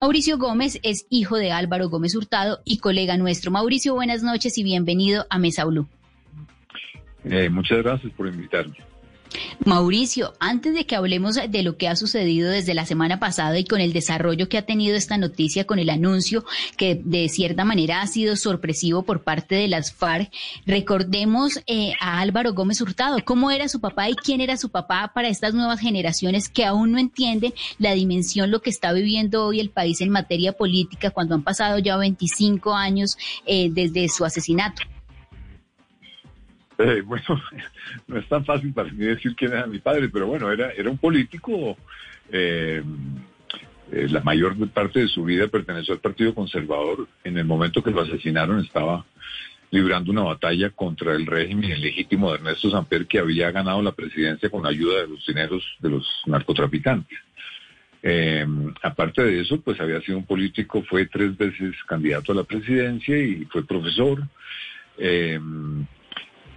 Mauricio Gómez es hijo de Álvaro Gómez Hurtado y colega nuestro. Mauricio, buenas noches y bienvenido a Mesa Blue. Eh, muchas gracias por invitarme. Mauricio, antes de que hablemos de lo que ha sucedido desde la semana pasada y con el desarrollo que ha tenido esta noticia, con el anuncio que de cierta manera ha sido sorpresivo por parte de las FARC, recordemos eh, a Álvaro Gómez Hurtado, cómo era su papá y quién era su papá para estas nuevas generaciones que aún no entienden la dimensión, lo que está viviendo hoy el país en materia política cuando han pasado ya 25 años eh, desde su asesinato. Eh, bueno, no es tan fácil para mí decir quién era mi padre, pero bueno, era, era un político. Eh, eh, la mayor parte de su vida perteneció al Partido Conservador. En el momento que lo asesinaron estaba librando una batalla contra el régimen ilegítimo de Ernesto Samper, que había ganado la presidencia con ayuda de los dineros de los narcotraficantes. aparte de eso, pues había sido un político, fue tres veces candidato a la presidencia y fue profesor.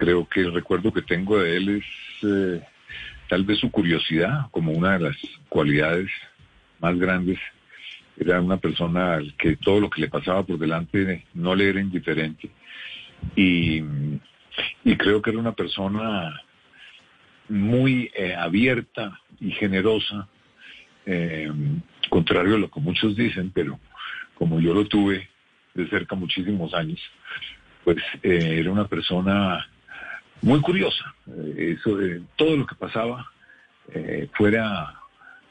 Creo que el recuerdo que tengo de él es eh, tal vez su curiosidad como una de las cualidades más grandes. Era una persona al que todo lo que le pasaba por delante no le era indiferente. Y, creo que era una persona muy eh, abierta y generosa, eh, contrario a lo que muchos dicen, pero como yo lo tuve de cerca muchísimos años, pues era una persona muy curiosa. Eh, eso de todo lo que pasaba eh, fuera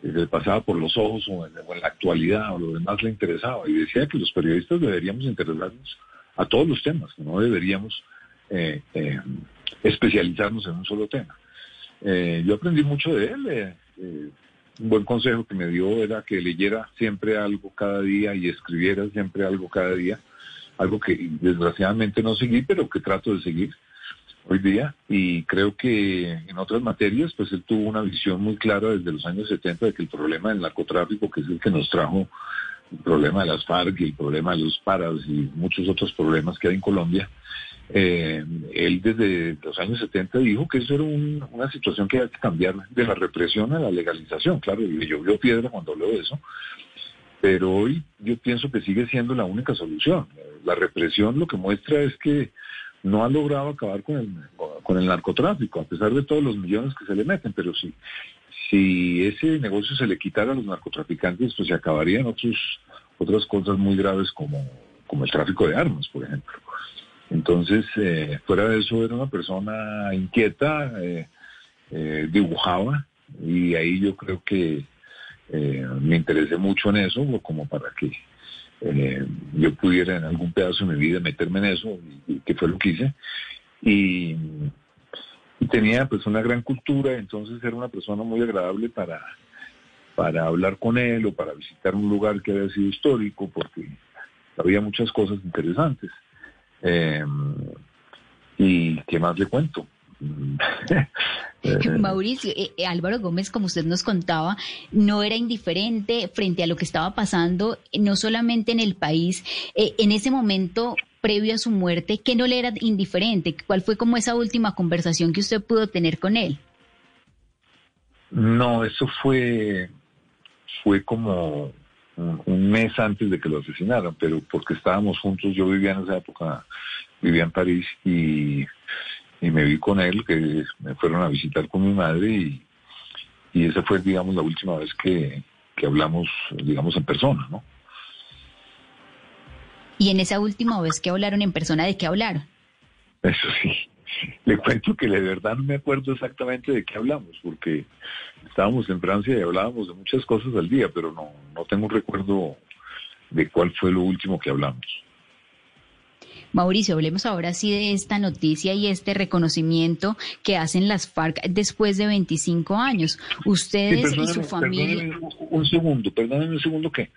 le pasaba por los ojos o en, la actualidad o lo demás le interesaba. Y decía que los periodistas deberíamos interesarnos a todos los temas, no deberíamos eh, especializarnos en un solo tema. yo aprendí mucho de él. un buen consejo que me dio era que leyera siempre algo cada día y escribiera siempre algo cada día, algo que desgraciadamente no seguí, pero que trato de seguir hoy día y creo que en otras materias pues él tuvo una visión muy clara desde los años 70 de que el problema del narcotráfico, que es el que nos trajo el problema de las FARC y el problema de los paras y muchos otros problemas que hay en Colombia, eh, él desde los años 70 dijo que eso era una situación que hay que cambiar de la represión a la legalización. Claro, y le llovió piedra cuando habló de eso. Pero hoy yo pienso que sigue siendo la única solución. La represión lo que muestra es que no ha logrado acabar con el, con el narcotráfico, a pesar de todos los millones que se le meten, pero si, si ese negocio se le quitara a los narcotraficantes, pues se acabarían otros, otras cosas muy graves como, como el tráfico de armas, por ejemplo. Entonces, eh, fuera de eso, era una persona inquieta, eh, eh, dibujaba, y ahí yo creo que me interesé mucho en eso, como para que eh, yo pudiera en algún pedazo de mi vida meterme en eso, y, que fue lo que hice. Y, tenía pues una gran cultura, entonces era una persona muy agradable para, para hablar con él o para visitar un lugar que había sido histórico, porque había muchas cosas interesantes. Eh, ¿Y qué más le cuento? Mauricio, eh, eh, Álvaro Gómez, como usted nos contaba, no era indiferente frente a lo que estaba pasando, no solamente en el país, eh, en ese momento previo a su muerte, que no le era indiferente? ¿Cuál fue como esa última conversación que usted pudo tener con él? No, eso fue, fue como un mes antes de que lo asesinaran, pero porque estábamos juntos, yo vivía en esa época, vivía en París y y me vi con él, que me fueron a visitar con mi madre y, y esa fue, digamos, la última vez que, que hablamos, digamos, en persona, ¿no? Y en esa última vez que hablaron en persona, ¿de qué hablaron? Eso sí. Le cuento que de verdad no me acuerdo exactamente de qué hablamos, porque estábamos en Francia y hablábamos de muchas cosas al día, pero no, no tengo un recuerdo de cuál fue lo último que hablamos. Mauricio, hablemos ahora sí de esta noticia y este reconocimiento que hacen las FARC después de 25 años. Ustedes y su familia. Un segundo, perdónenme un segundo que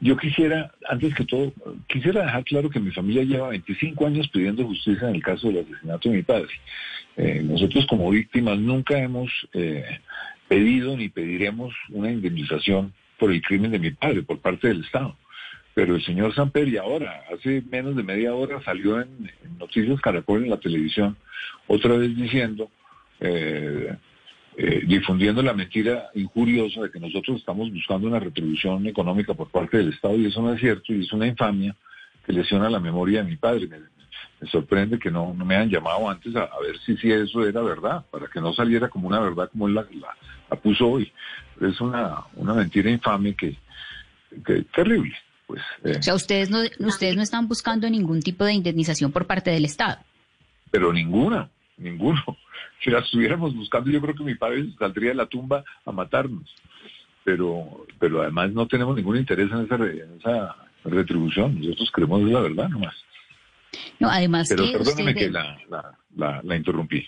yo quisiera, antes que todo, quisiera dejar claro que mi familia lleva 25 años pidiendo justicia en el caso del asesinato de mi padre. Eh, nosotros como víctimas nunca hemos eh, pedido ni pediremos una indemnización por el crimen de mi padre por parte del Estado. Pero el señor Samper, y ahora, hace menos de media hora, salió en, Noticias Caracol en la televisión, otra vez diciendo, eh, eh, difundiendo la mentira injuriosa de que nosotros estamos buscando una retribución económica por parte del Estado y eso no es cierto y es una infamia que lesiona la memoria de mi padre. Me, sorprende que no, me hayan llamado antes a, ver si, si eso era verdad, para que no saliera como una verdad como él la, la, puso hoy. Es una, una mentira infame que, que terrible. Pues, eh. O sea, ustedes no, ustedes no están buscando ningún tipo de indemnización por parte del Estado. Pero ninguna, ninguno. Si la estuviéramos buscando, yo creo que mi padre saldría de la tumba a matarnos. Pero, pero además no tenemos ningún interés en esa, en esa retribución. Nosotros creemos la verdad nomás. No, además pero perdóneme que la, la, la interrumpí.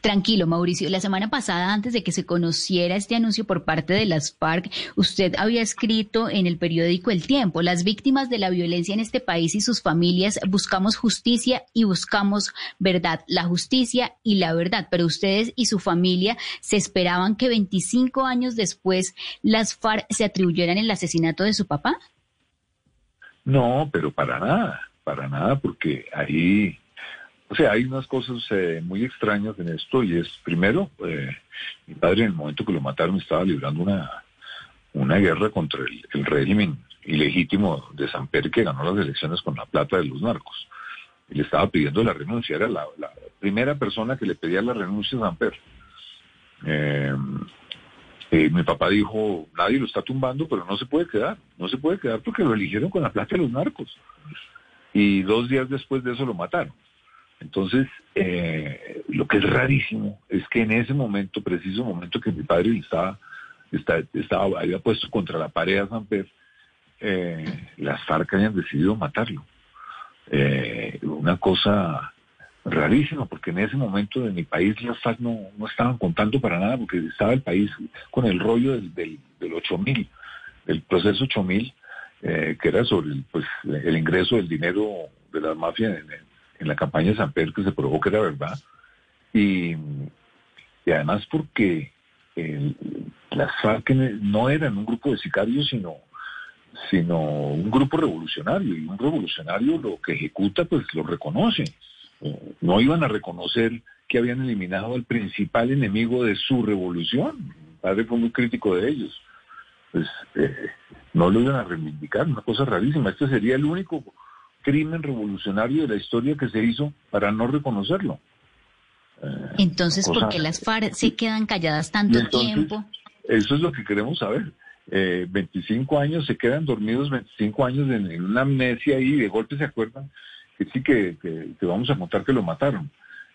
Tranquilo, Mauricio. La semana pasada, antes de que se conociera este anuncio por parte de las FARC, usted había escrito en el periódico El Tiempo, las víctimas de la violencia en este país y sus familias buscamos justicia y buscamos verdad, la justicia y la verdad. Pero ustedes y su familia se esperaban que 25 años después las FARC se atribuyeran el asesinato de su papá. No, pero para nada, para nada, porque ahí o sea, hay unas cosas eh, muy extrañas en esto y es, primero, eh, mi padre en el momento que lo mataron estaba librando una, una guerra contra el, régimen ilegítimo de Samper que ganó las elecciones con la plata de los narcos. Y le estaba pidiendo la renuncia, era la, primera persona que le pedía la renuncia a Samper. Eh, mi papá dijo, nadie lo está tumbando, pero no se puede quedar, no se puede quedar porque lo eligieron con la plata de los narcos. Y dos días después de eso lo mataron. Entonces, eh, lo que es rarísimo es que en ese momento, preciso momento que mi padre estaba, estaba, había puesto contra la pared a San Pedro, eh, las FARC hayan decidido matarlo. Eh, una cosa rarísima, porque en ese momento de mi país las FARC no, estaban contando para nada, porque estaba el país con el rollo del, del, del 8000, el proceso 8000, eh, que era sobre el, pues, el ingreso del dinero de la mafia en, en la campaña de San Pedro que se probó que era verdad. Y, además porque las FARC no eran un grupo de sicarios, sino, sino un grupo revolucionario. Y un revolucionario lo que ejecuta, pues lo reconoce. No iban a reconocer que habían eliminado al principal enemigo de su revolución. Mi padre fue muy crítico de ellos. Pues eh, no lo iban a reivindicar, una cosa rarísima. Este sería el único crimen revolucionario de la historia que se hizo para no reconocerlo. Eh, Entonces, ¿por qué las FARC se quedan calladas tanto tiempo? Eso es lo que queremos saber. 25 eh, años, se quedan dormidos 25 años en, una amnesia y de golpe se acuerdan que sí que, vamos a contar que lo mataron.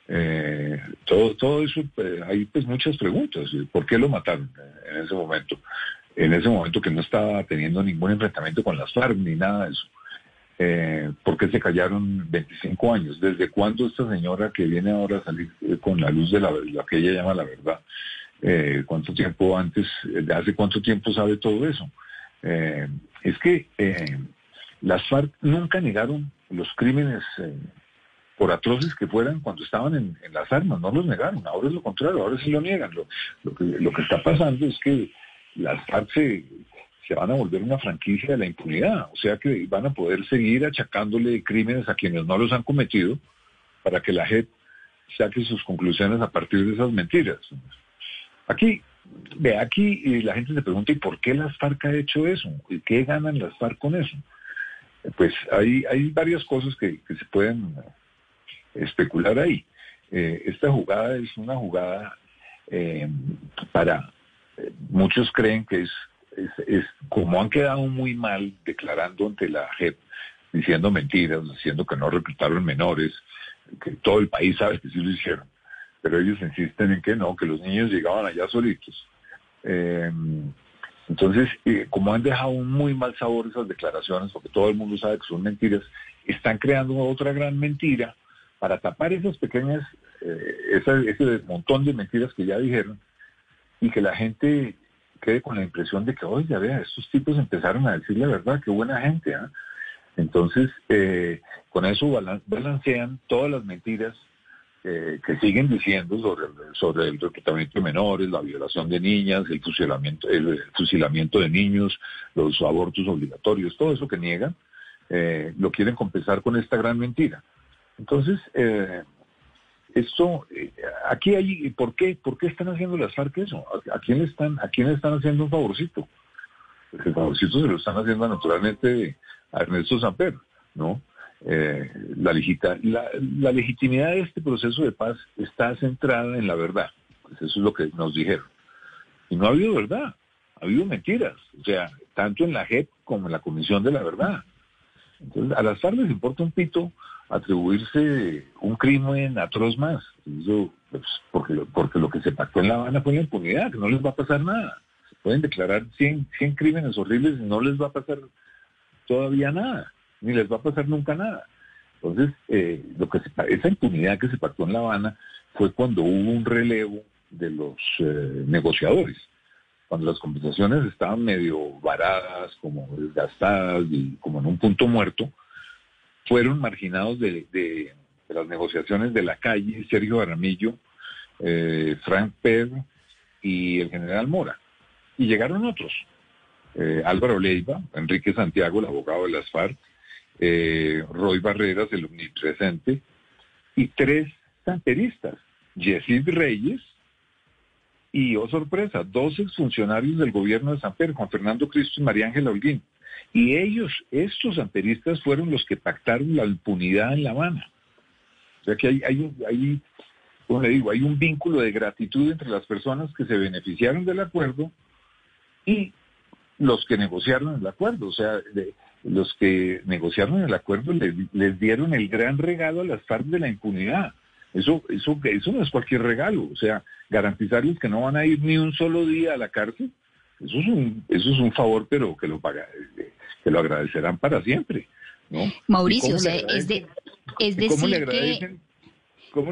Eh, todo, todo eso, hay pues muchas preguntas. ¿Por qué lo mataron en ese momento? En ese momento que no estaba teniendo ningún enfrentamiento con las FARC ni nada de eso. Eh, ¿Por se callaron 25 años? ¿Desde cuándo esta señora que viene ahora a salir eh, con la luz de la, que ella llama la verdad? Eh, ¿Cuánto tiempo antes, de hace cuánto tiempo sabe todo eso? es que las FARC nunca negaron los crímenes por atroces que fueran cuando estaban en, las armas, no los negaron, ahora es lo contrario, ahora sí lo niegan. Lo, que, lo que está pasando es que las FARC se, se van a volver una franquicia de la impunidad, o sea que van a poder seguir achacándole crímenes a quienes no los han cometido para que la JEP saque sus conclusiones a partir de esas mentiras. Aquí, ve, aquí la gente se pregunta, ¿y por qué las FARC ha hecho eso? ¿Y qué ganan las FARC con eso? Pues hay, hay varias cosas que, se pueden especular ahí. Eh, esta jugada es una jugada eh, para, eh, muchos creen que es es, como han quedado muy mal declarando ante la JEP, diciendo mentiras, diciendo que no reclutaron menores, que todo el país sabe que sí lo hicieron, pero ellos insisten en que no, que los niños llegaban allá solitos. Eh, entonces, eh, como han dejado un muy mal sabor esas declaraciones, porque todo el mundo sabe que son mentiras, están creando otra gran mentira para tapar esas pequeñas, eh, ese montón de mentiras que ya dijeron y que la gente quede con la impresión de que, oye, vea, estos tipos empezaron a decir la verdad, qué buena gente. ¿ah? Entonces, eh, con eso balancean todas las mentiras eh, que siguen diciendo sobre, el reclutamiento de menores, la violación de niñas, el fusilamiento, el, fusilamiento de niños, los abortos obligatorios, todo eso que niegan, eh, lo quieren compensar con esta gran mentira. Entonces, esto, eh, aquí hay, ¿por qué? ¿Por qué están haciendo las FARC eso? ¿A, quién están, a quién están haciendo un favorcito? Pues el favorcito se lo están haciendo naturalmente a Ernesto Samper, ¿no? Eh, la, la, la, legitimidad de este proceso de paz está centrada en la verdad. Pues eso es lo que nos dijeron. Y no ha habido verdad, ha habido mentiras. O sea, tanto en la JEP como en la Comisión de la Verdad. Entonces, a las FARC les importa un pito atribuirse un crimen atroz más. Pues, porque, lo, porque lo que se pactó en La Habana fue la impunidad, que no les va a pasar nada. pueden declarar 100, 100 crímenes horribles y no les va a pasar todavía nada, ni les va a pasar nunca nada. Entonces, eh, lo que esa impunidad que se pactó en La Habana fue cuando hubo un relevo de los eh, negociadores cuando las conversaciones estaban medio varadas, como desgastadas y como en un punto muerto, fueron marginados de, las negociaciones de la calle Sergio Aramillo, eh, Frank Pedro y el general Mora. Y llegaron otros, eh, Álvaro Leiva, Enrique Santiago, el abogado de las FARC, eh, Roy Barreras, el omnipresente, y tres santeristas, Yesid Reyes, y, oh sorpresa, dos exfuncionarios del gobierno de San Pedro, Juan Fernando Cristo y María Ángela Holguín. Y ellos, estos amperistas, fueron los que pactaron la impunidad en La Habana. O sea que hay, hay, hay, como le digo, hay un vínculo de gratitud entre las personas que se beneficiaron del acuerdo y los que negociaron el acuerdo. O sea, los que negociaron el acuerdo les, les dieron el gran regalo a las FARC de la impunidad. Eso, eso, eso no es cualquier regalo. O sea, garantizarles que no van a ir ni un solo día a la cárcel, eso es un, eso es un favor, pero que lo paga, que lo agradecerán para siempre. ¿no? Mauricio, o sea, es, de, es decir que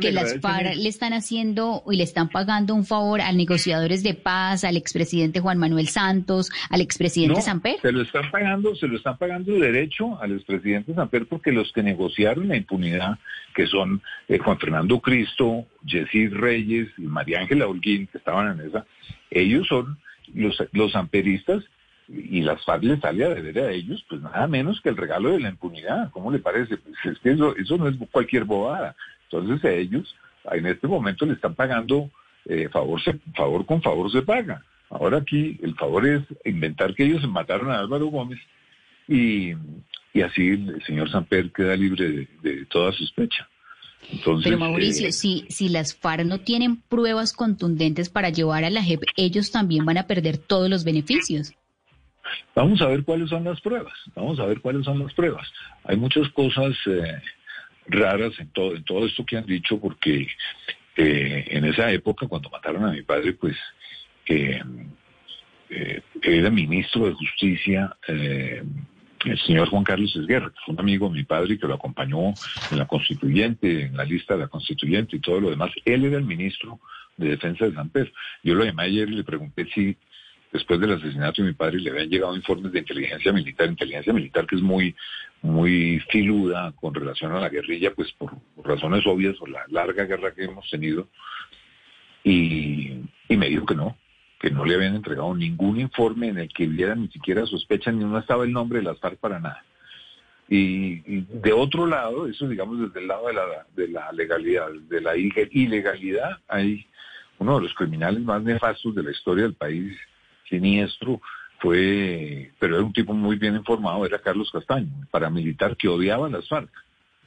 que las FARC le están haciendo y le están pagando un favor a negociadores de paz, al expresidente Juan Manuel Santos, al expresidente no, Samper. Se lo están pagando, se lo están pagando derecho al expresidente Samper porque los que negociaron la impunidad, que son eh, Juan Fernando Cristo, Yesid Reyes y María Ángela Holguín, que estaban en esa, ellos son los, los amperistas y las FARC les sale a deber a ellos, pues nada menos que el regalo de la impunidad. ¿Cómo le parece? Pues es que eso, eso no es cualquier bobada. Entonces a ellos en este momento le están pagando eh, favor, favor con favor se paga. Ahora aquí el favor es inventar que ellos mataron a Álvaro Gómez y, así el señor Samper queda libre de, toda sospecha. Entonces, Pero Mauricio, eh, si, si las FARC no tienen pruebas contundentes para llevar a la JEP, ellos también van a perder todos los beneficios. Vamos a ver cuáles son las pruebas, vamos a ver cuáles son las pruebas. Hay muchas cosas eh, raras en todo, en todo esto que han dicho, porque eh, en esa época, cuando mataron a mi padre, pues eh, era ministro de Justicia eh, el señor Juan Carlos Esguerra, que fue un amigo de mi padre que lo acompañó en la constituyente, en la lista de la constituyente y todo lo demás. Él era el ministro de Defensa de San Pedro. Yo lo llamé ayer y le pregunté si después del asesinato de mi padre le habían llegado informes de inteligencia militar, inteligencia militar que es muy, muy filuda con relación a la guerrilla, pues por, razones obvias, por la larga guerra que hemos tenido, y, me dijo que no, que no le habían entregado ningún informe en el que hubiera ni siquiera sospecha, ni no estaba el nombre de las FARC para nada. Y, de otro lado, eso digamos desde el lado de la, de la legalidad, de la ilegalidad, hay uno de los criminales más nefastos de la historia del país, siniestro, fue, pero era un tipo muy bien informado, era Carlos Castaño, paramilitar que odiaba a las FARC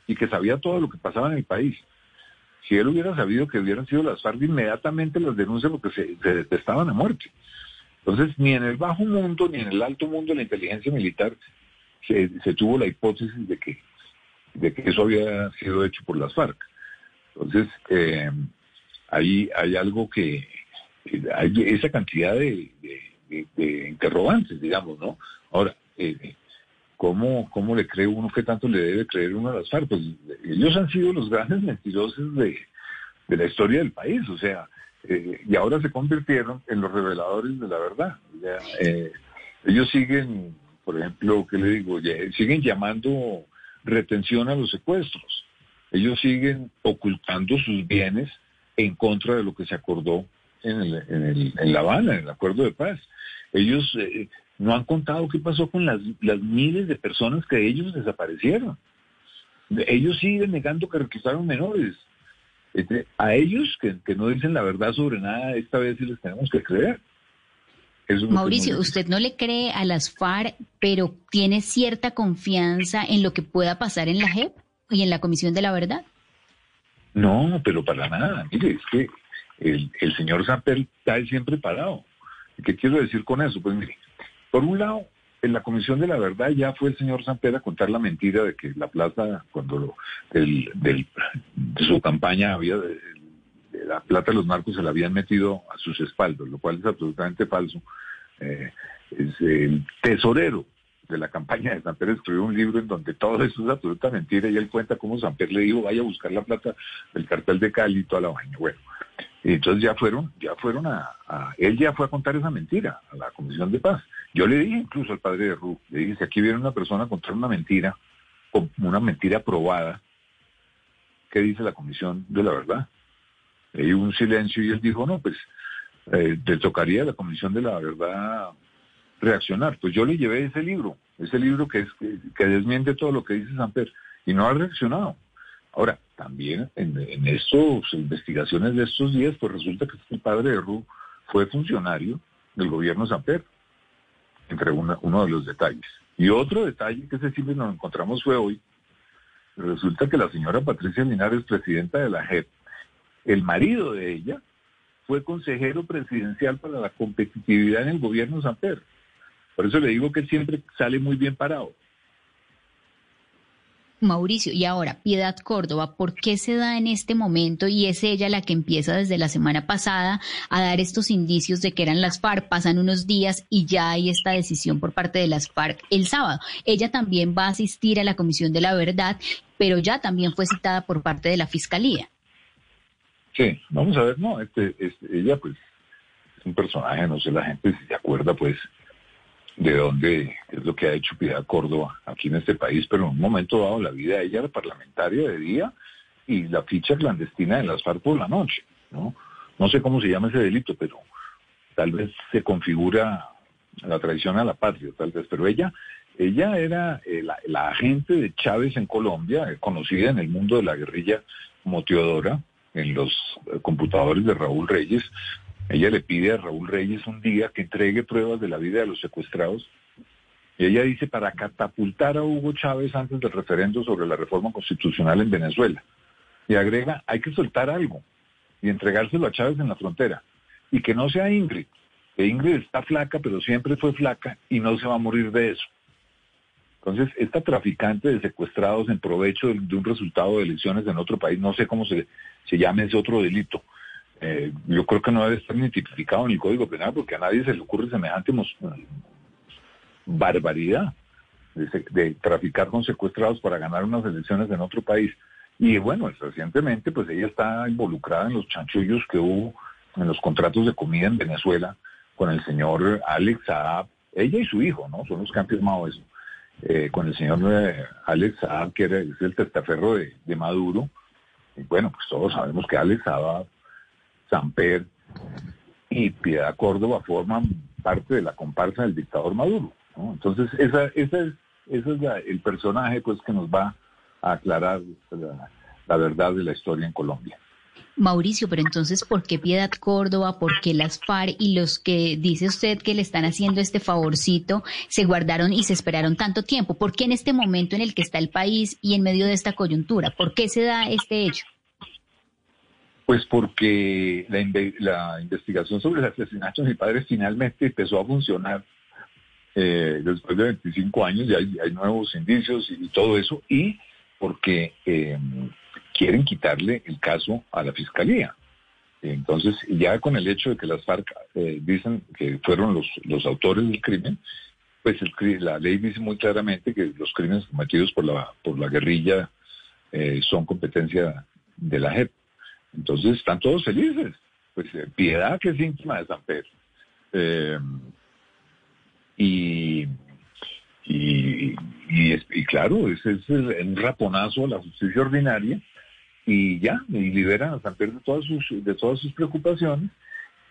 y que sabía todo lo que pasaba en el país. Si él hubiera sabido que hubieran sido las FARC, inmediatamente las denuncia porque se, detestaban a muerte. Entonces, ni en el bajo mundo ni en el alto mundo de la inteligencia militar se, tuvo la hipótesis de que, de que eso había sido hecho por las FARC. Entonces, eh, ahí hay algo que, hay esa cantidad de, interrogantes, digamos, ¿no? Ahora, eh, ¿cómo, ¿cómo le cree uno que tanto le debe creer uno a las FARC? Pues ellos han sido los grandes mentirosos de, la historia del país, o sea, eh, y ahora se convirtieron en los reveladores de la verdad. Eh, ellos siguen, por ejemplo, ¿qué le digo? siguen llamando retención a los secuestros. Ellos siguen ocultando sus bienes en contra de lo que se acordó en, el, en, La Habana, en el acuerdo de paz. Ellos eh, no han contado qué pasó con las, las miles de personas que ellos desaparecieron. Ellos siguen negando que requisaron menores. Este, a ellos que, no dicen la verdad sobre nada, esta vez sí les tenemos que creer. Mauricio, usted no le cree a las FARC, pero tiene cierta confianza en lo que pueda pasar en la JEP y en la Comisión de la Verdad. No, pero para nada. Mire, es que el, el señor Samper está siempre parado. ¿Qué quiero decir con eso? Pues mire, por un lado, en la Comisión de la Verdad ya fue el señor Samper a contar la mentira de que la plaza, cuando del, de su campaña había, la plata de los narcos se la habían metido a sus espaldos, lo cual es absolutamente falso. Eh, es el tesorero de la campaña de Samper escribió un libro en donde todo eso es absoluta mentira y él cuenta cómo Samper le dijo vaya a buscar la plata del cartel de Cali y toda la vaina. Bueno, y entonces ya fueron, ya fueron a, él ya fue a contar esa mentira a la Comisión de Paz. Yo le dije incluso al padre de Ru, le dije, si aquí viene una persona a contar una mentira, una mentira probada, ¿qué dice la Comisión de la Verdad? Hay un silencio y él dijo, no, pues eh, le tocaría a la Comisión de la Verdad reaccionar. Pues yo le llevé ese libro, ese libro que, es, que, desmiente todo lo que dice Samper, y no ha reaccionado. Ahora, también en, en estos investigaciones de estos días, pues resulta que el padre de Ru fue funcionario del gobierno Samper, entre uno de los detalles. Y otro detalle que ese sí nos encontramos fue hoy, resulta que la señora Patricia Linares, presidenta de la JEP, el marido de ella, fue consejero presidencial para la competitividad en el gobierno San Pedro. Por eso le digo que siempre sale muy bien parado. Mauricio, y ahora, Piedad Córdoba, ¿por qué se da en este momento y es ella la que empieza desde la semana pasada a dar estos indicios de que eran las FARC? Pasan unos días y ya hay esta decisión por parte de las FARC el sábado. Ella también va a asistir a la Comisión de la Verdad, pero ya también fue citada por parte de la Fiscalía. Sí, vamos a ver, no, este, este, ella pues es un personaje, no sé la gente si se acuerda pues de dónde es lo que ha hecho Piedad Córdoba aquí en este país, pero en un momento dado la vida de ella era parlamentaria de día y la ficha clandestina de las FARC por la noche, ¿no? No sé cómo se llama ese delito, pero tal vez se configura la traición a la patria, tal vez, pero ella, ella era eh, la, la, agente de Chávez en Colombia, conocida en el mundo de la guerrilla como Teodora, en los computadores de Raúl Reyes. Ella le pide a Raúl Reyes un día que entregue pruebas de la vida de los secuestrados. Y ella dice para catapultar a Hugo Chávez antes del referendo sobre la reforma constitucional en Venezuela. Y agrega, hay que soltar algo y entregárselo a Chávez en la frontera. Y que no sea Ingrid, que Ingrid está flaca, pero siempre fue flaca y no se va a morir de eso. Entonces, esta traficante de secuestrados en provecho de, un resultado de elecciones en otro país, no sé cómo se, se llame ese otro delito. Eh, yo creo que no debe estar ni tipificado en el Código Penal porque a nadie se le ocurre semejante barbaridad de, traficar con secuestrados para ganar unas elecciones en otro país. Y bueno, recientemente pues ella está involucrada en los chanchullos que hubo en los contratos de comida en Venezuela con el señor Alex Saab, ella y su hijo, ¿no? Son los que han firmado eso. Eh, con el señor eh, Alex Saab, que es el testaferro de, Maduro. Y bueno, pues todos sabemos que Alex Saab, Samper y Piedad Córdoba forman parte de la comparsa del dictador Maduro. Entonces, esa, esa es, ese es el personaje pues que nos va a aclarar la verdad de la historia en Colombia. Mauricio, pero entonces, ¿por qué Piedad Córdoba? ¿Por qué las FARC y los que dice usted que le están haciendo este favorcito se guardaron y se esperaron tanto tiempo? ¿Por qué en este momento en el que está el país y en medio de esta coyuntura? ¿Por qué se da este hecho? Pues porque la, investigación sobre el asesinato de mi padre finalmente empezó a funcionar eh, después de 25 años y hay, nuevos indicios y, todo eso, y porque... Eh, quieren quitarle el caso a la fiscalía. Entonces, ya con el hecho de que las FARC eh, dicen que fueron los, los autores del crimen, pues la ley dice muy claramente que los crímenes cometidos por la, por la guerrilla eh, son competencia de la JEP. Entonces, están todos felices. Pues eh, Piedad, que es íntima de San Pedro. y, y, y, claro, ese es el raponazo a la justicia ordinaria y ya, y liberan a San Pedro de todas sus, de todas sus preocupaciones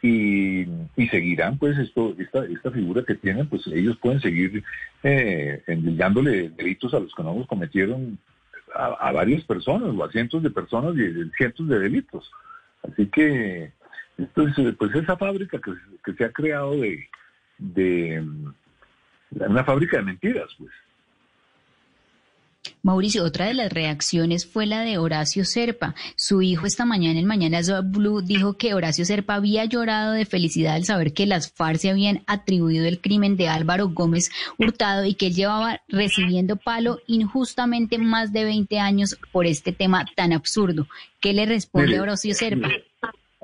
y, y seguirán pues esto, esta, esta figura que tienen, pues ellos pueden seguir eh, delitos a los que no los cometieron a, varias personas o a cientos de personas y cientos de delitos. Así que esto es, pues esa fábrica que, se ha creado de, de una fábrica de mentiras, pues. Mauricio, otra de las reacciones fue la de Horacio Serpa. Su hijo esta mañana en Mañanas Blue dijo que Horacio Serpa había llorado de felicidad al saber que las FARC se habían atribuido el crimen de Álvaro Gómez Hurtado y que él llevaba recibiendo palo injustamente más de 20 años por este tema tan absurdo. ¿Qué le responde a Horacio Serpa?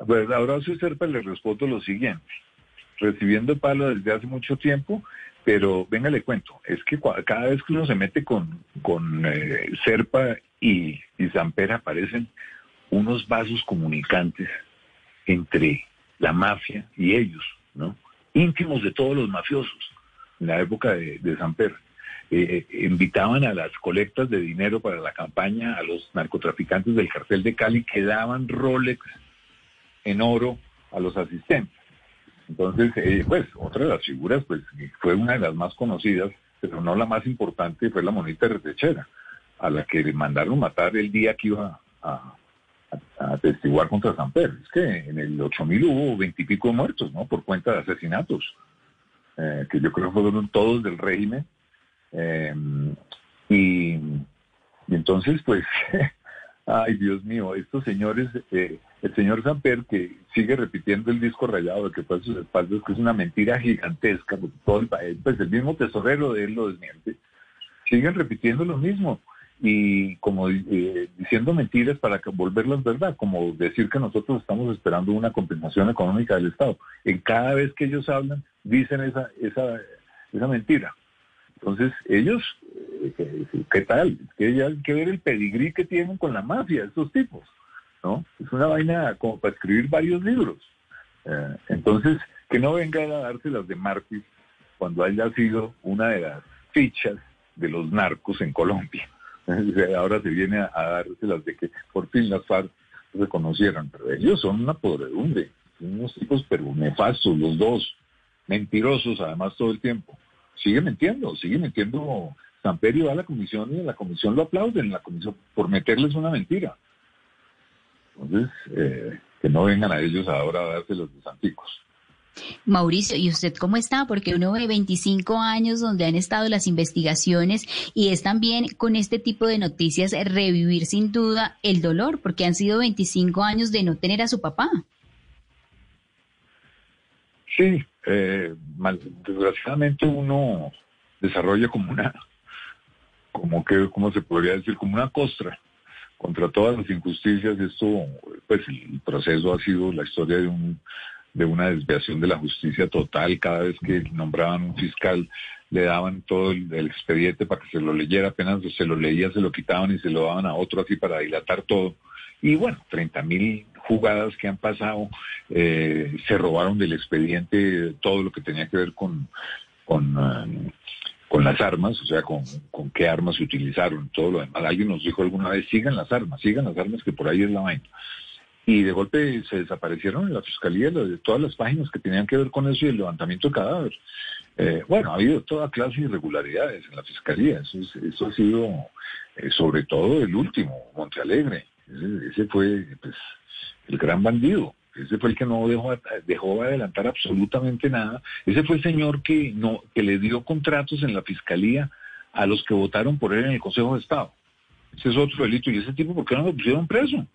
Pues a Horacio Serpa le respondo lo siguiente. Recibiendo palo desde hace mucho tiempo, pero venga, le cuento, es que cada vez que uno se mete con, con eh, Serpa y, y Zamper aparecen unos vasos comunicantes entre la mafia y ellos, ¿no? Íntimos de todos los mafiosos en la época de, de Zamper. Eh, eh, invitaban a las colectas de dinero para la campaña a los narcotraficantes del cartel de Cali que daban Rolex en oro a los asistentes. Entonces, eh, pues, otra de las figuras, pues, fue una de las más conocidas, pero no la más importante, fue la monita retechera, a la que le mandaron matar el día que iba a, atestiguar contra San Pedro. Es que en el 8000 hubo veintipico muertos, ¿no? Por cuenta de asesinatos, eh, que yo creo fueron todos del régimen. Eh, y, y entonces, pues, Ay, Dios mío, estos señores, eh, el señor Samper que sigue repitiendo el disco rayado de que fue a sus espaldas, que es una mentira gigantesca, porque todo el país, pues el mismo tesorero de él lo desmiente, siguen repitiendo lo mismo y como eh, diciendo mentiras para volverlas verdad, como decir que nosotros estamos esperando una compensación económica del Estado. En cada vez que ellos hablan, dicen esa, esa, esa mentira. Entonces, ellos, eh, ¿qué tal? Que hay que ver el pedigrí que tienen con la mafia, estos tipos, ¿no? Es una vaina como para escribir varios libros. Eh, entonces, que no venga a darse las de Martis cuando haya sido una de las fichas de los narcos en Colombia. Ahora se viene a, darse las de que por fin las FARC se conocieran, pero ellos son una podredumbre, son unos tipos pero nefastos los dos, mentirosos además todo el tiempo sigue mintiendo, sigue mintiendo Samperio va a la comisión y en la comisión lo aplauden, la comisión por meterles una mentira. Entonces, eh, que no vengan a ellos ahora a darse los desanticos. Mauricio, ¿y usted cómo está? Porque uno ve 25 años donde han estado las investigaciones y es también con este tipo de noticias revivir sin duda el dolor, porque han sido 25 años de no tener a su papá. Sí, eh, desgraciadamente uno desarrolla como una, como que, ¿cómo se podría decir? Como una costra contra todas las injusticias. Esto, pues el proceso ha sido la historia de un de una desviación de la justicia total. Cada vez que nombraban un fiscal, le daban todo el, el, expediente para que se lo leyera, apenas se lo leía, se lo quitaban y se lo daban a otro así para dilatar todo. Y bueno, 30 mil jugadas que han pasado, eh, se robaron del expediente todo lo que tenía que ver con, um, con las armas, o sea, con, con, qué armas se utilizaron, todo lo demás. Alguien nos dijo alguna vez, sigan las armas, sigan las armas, que por ahí es la vaina. Y de golpe se desaparecieron en la fiscalía de todas las páginas que tenían que ver con eso y el levantamiento de cadáver. Eh, bueno, ha habido toda clase de irregularidades en la fiscalía. Eso, eso ha sido, eh, sobre todo, el último, Montealegre. Ese, ese fue, pues, el gran bandido. Ese fue el que no dejó, dejó adelantar absolutamente nada. Ese fue el señor que, no, que le dio contratos en la fiscalía a los que votaron por él en el Consejo de Estado. Ese es otro delito. ¿Y ese tipo por qué no lo pusieron preso?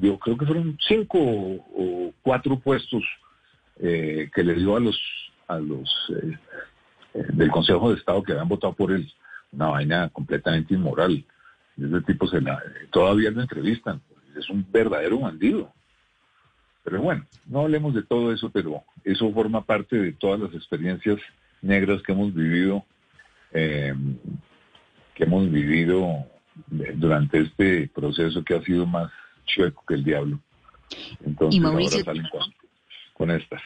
yo creo que fueron cinco o, cuatro puestos eh, que le dio a los, a los eh, eh, del Consejo de Estado que habían votado por él. Una vaina completamente inmoral. Ese tipo se la, todavía lo entrevistan es un verdadero bandido. Pero bueno, no hablemos de todo eso, pero eso forma parte de todas las experiencias negras que hemos vivido, eh, que hemos vivido durante este proceso que ha sido más chueco que el diablo. Entonces, ahora salen con estas.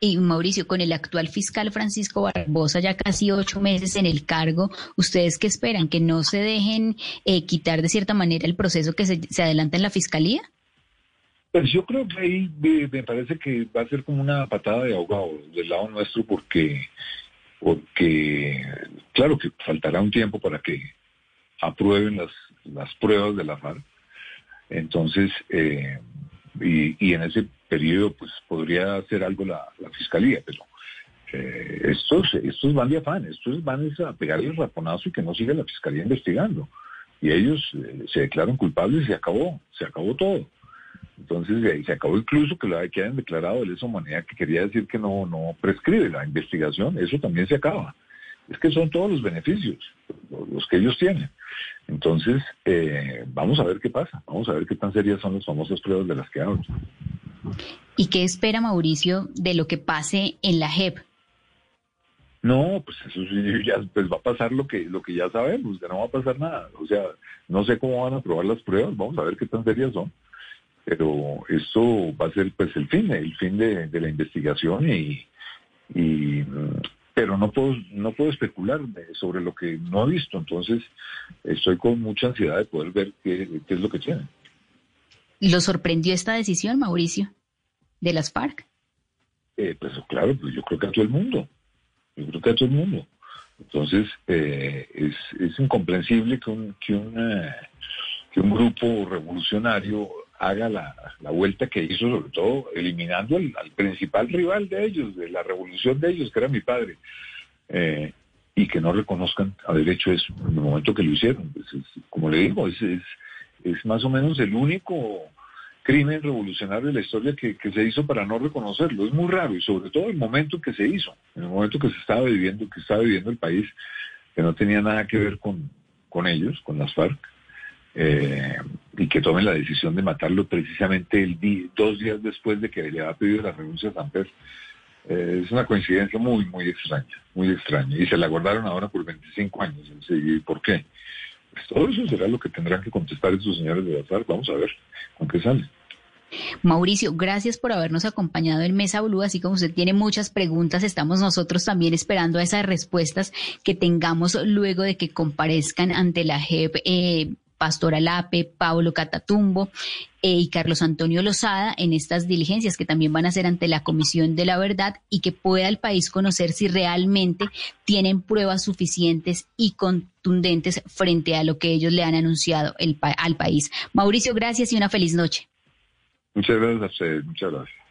Y Mauricio, con el actual fiscal Francisco Barbosa ya casi ocho meses en el cargo, ¿ustedes qué esperan? ¿Que no se dejen eh, quitar de cierta manera el proceso que se, adelanta en la fiscalía? Pues yo creo que ahí me, parece que va a ser como una patada de ahogado del lado nuestro porque, porque claro que faltará un tiempo para que aprueben las, las pruebas de la FARC. Entonces, eh, y, en ese periodo pues podría hacer algo la, fiscalía, pero eh, estos, estos van de afán, estos van a pegar el raponazo y que no siga la fiscalía investigando. Y ellos eh, se declaran culpables y se acabó, se acabó todo. Entonces se acabó incluso que, lo, que hayan declarado de lesa humanidad, que quería decir que no, no prescribe la investigación, eso también se acaba. Es que son todos los beneficios, los que ellos tienen. Entonces, eh, vamos a ver qué pasa, vamos a ver qué tan serias son las famosas pruebas de las que hablo. ¿Y qué espera Mauricio de lo que pase en la JEP? No, pues eso sí, ya pues va a pasar lo que lo que ya sabemos, que no va a pasar nada. O sea, no sé cómo van a probar las pruebas, vamos a ver qué tan serias son. Pero esto va a ser pues el fin, el fin de, la investigación y, y pero no puedo, no puedo especular sobre lo que no he visto, entonces estoy con mucha ansiedad de poder ver qué, es lo que tienen. ¿Lo sorprendió esta decisión, Mauricio, de las FARC? Eh, pues claro, pues yo creo que a todo el mundo, yo creo que a todo el mundo. Entonces, eh, es, es incomprensible que un, que, una, que un grupo revolucionario haga la, vuelta que hizo, sobre todo eliminando al, principal rival de ellos, de la revolución de ellos, que era mi padre, eh, y que no reconozcan haber hecho eso en el momento que lo hicieron. Pues como le digo, es, es, más o menos el único crimen revolucionario de la historia que, se hizo para no reconocerlo. Es muy raro y sobre todo el momento que se hizo, en el momento que se estaba viviendo, que estaba viviendo el país, que no tenía nada que ver con, con ellos, con las FARC. Eh, y que tomen la decisión de matarlo precisamente el dos días después de que le había pedido la renuncia a Samper. Eh, es una coincidencia muy, muy extraña, muy extraña. Y se la guardaron ahora por 25 años. ¿Y por qué? Pues todo eso será lo que tendrán que contestar esos señores de FARC. Vamos a ver con qué sale. Mauricio, gracias por habernos acompañado en Mesa Blue. Así como usted tiene muchas preguntas, estamos nosotros también esperando a esas respuestas que tengamos luego de que comparezcan ante la JEP eh, Pastor Alape, Pablo Catatumbo eh, y Carlos Antonio Lozada en estas diligencias que también van a ser ante la Comisión de la Verdad y que pueda el país conocer si realmente tienen pruebas suficientes y contundentes frente a lo que ellos le han anunciado al país. Mauricio, gracias y una feliz noche. Muchas gracias muchas gracias.